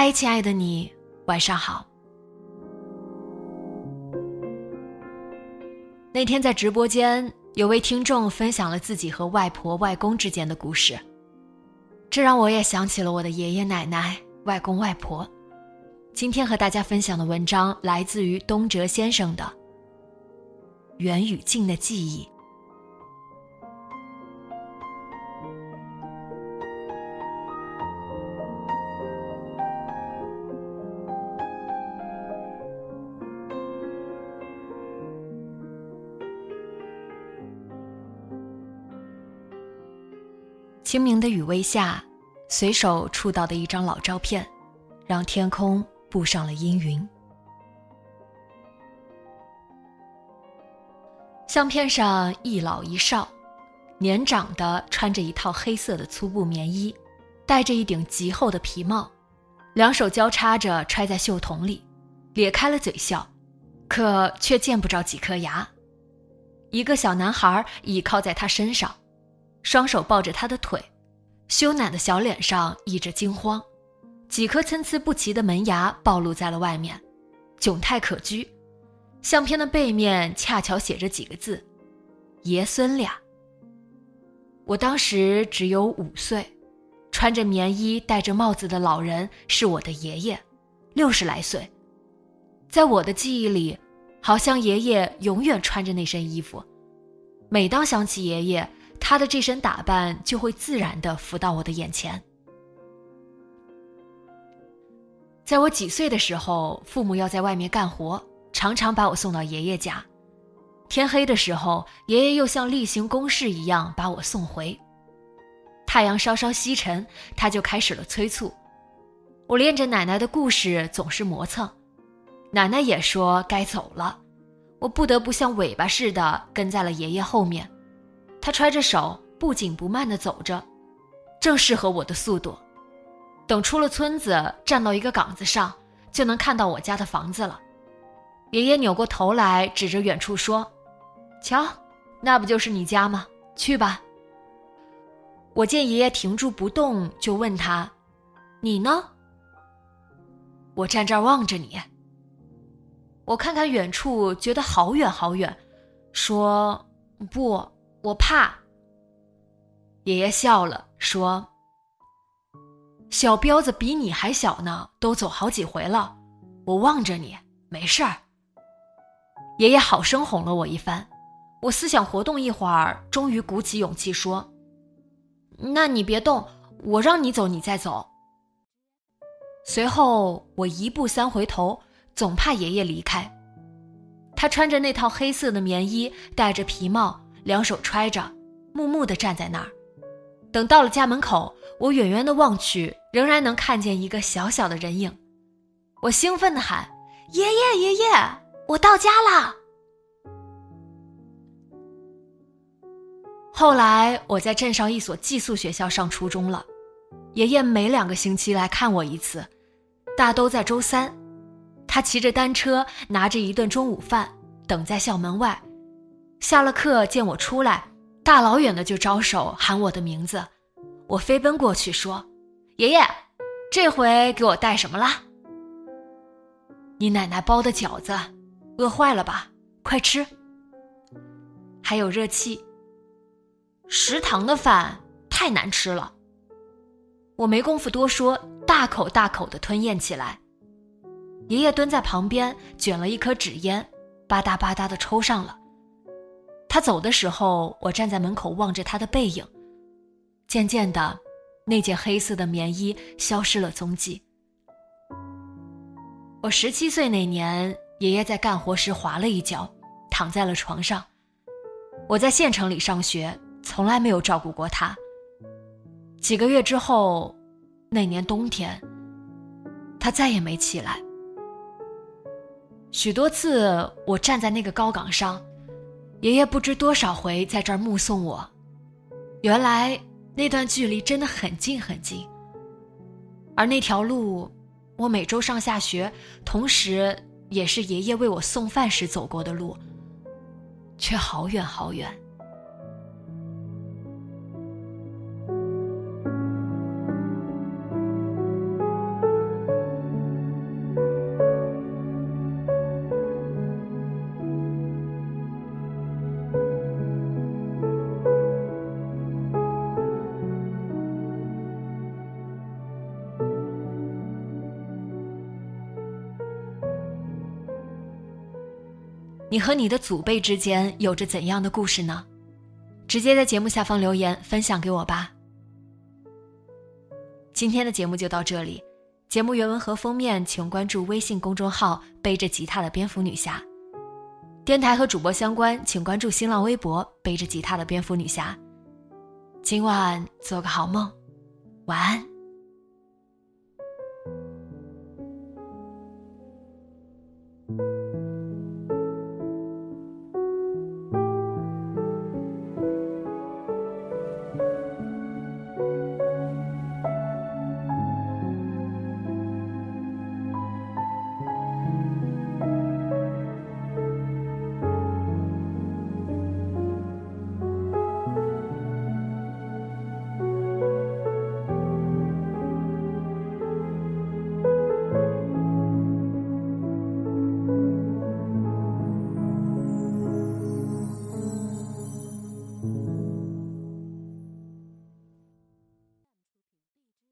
嗨，亲爱的你，晚上好。那天在直播间，有位听众分享了自己和外婆、外公之间的故事，这让我也想起了我的爷爷奶奶、外公外婆。今天和大家分享的文章来自于东哲先生的《远与近的记忆》。清明的余威下，随手触到的一张老照片，让天空布上了阴云。相片上一老一少，年长的穿着一套黑色的粗布棉衣，戴着一顶极厚的皮帽，两手交叉着揣在袖筒里，咧开了嘴笑，可却见不着几颗牙。一个小男孩倚靠在他身上。双手抱着他的腿，羞赧的小脸上溢着惊慌，几颗参差不齐的门牙暴露在了外面，窘态可掬。相片的背面恰巧写着几个字：“爷孙俩。”我当时只有五岁，穿着棉衣、戴着帽子的老人是我的爷爷，六十来岁。在我的记忆里，好像爷爷永远穿着那身衣服。每当想起爷爷，他的这身打扮就会自然的浮到我的眼前。在我几岁的时候，父母要在外面干活，常常把我送到爷爷家。天黑的时候，爷爷又像例行公事一样把我送回。太阳稍稍西沉，他就开始了催促。我恋着奶奶的故事总是磨蹭，奶奶也说该走了，我不得不像尾巴似的跟在了爷爷后面。他揣着手，不紧不慢地走着，正适合我的速度。等出了村子，站到一个岗子上，就能看到我家的房子了。爷爷扭过头来，指着远处说：“瞧，那不就是你家吗？去吧。”我见爷爷停住不动，就问他：“你呢？”我站这儿望着你。我看看远处，觉得好远好远，说：“不。”我怕。爷爷笑了，说：“小彪子比你还小呢，都走好几回了。我望着你，没事儿。”爷爷好生哄了我一番，我思想活动一会儿，终于鼓起勇气说：“那你别动，我让你走，你再走。”随后我一步三回头，总怕爷爷离开。他穿着那套黑色的棉衣，戴着皮帽。两手揣着，木木地站在那儿。等到了家门口，我远远地望去，仍然能看见一个小小的人影。我兴奋地喊：“爷爷，爷爷，我到家啦！”后来我在镇上一所寄宿学校上初中了，爷爷每两个星期来看我一次，大都在周三。他骑着单车，拿着一顿中午饭，等在校门外。下了课见我出来，大老远的就招手喊我的名字，我飞奔过去说：“爷爷，这回给我带什么啦？”你奶奶包的饺子，饿坏了吧？快吃。还有热气。食堂的饭太难吃了。我没工夫多说，大口大口的吞咽起来。爷爷蹲在旁边卷了一颗纸烟，吧嗒吧嗒的抽上了。他走的时候，我站在门口望着他的背影。渐渐的，那件黑色的棉衣消失了踪迹。我十七岁那年，爷爷在干活时滑了一跤，躺在了床上。我在县城里上学，从来没有照顾过他。几个月之后，那年冬天，他再也没起来。许多次，我站在那个高岗上，爷爷不知多少回在这儿目送我。原来。那段距离真的很近很近，而那条路，我每周上下学，同时也是爷爷为我送饭时走过的路，却好远好远。你和你的祖辈之间有着怎样的故事呢？直接在节目下方留言分享给我吧。今天的节目就到这里，节目原文和封面请关注微信公众号“背着吉他的蝙蝠女侠”，电台和主播相关请关注新浪微博“背着吉他的蝙蝠女侠”。今晚做个好梦，晚安。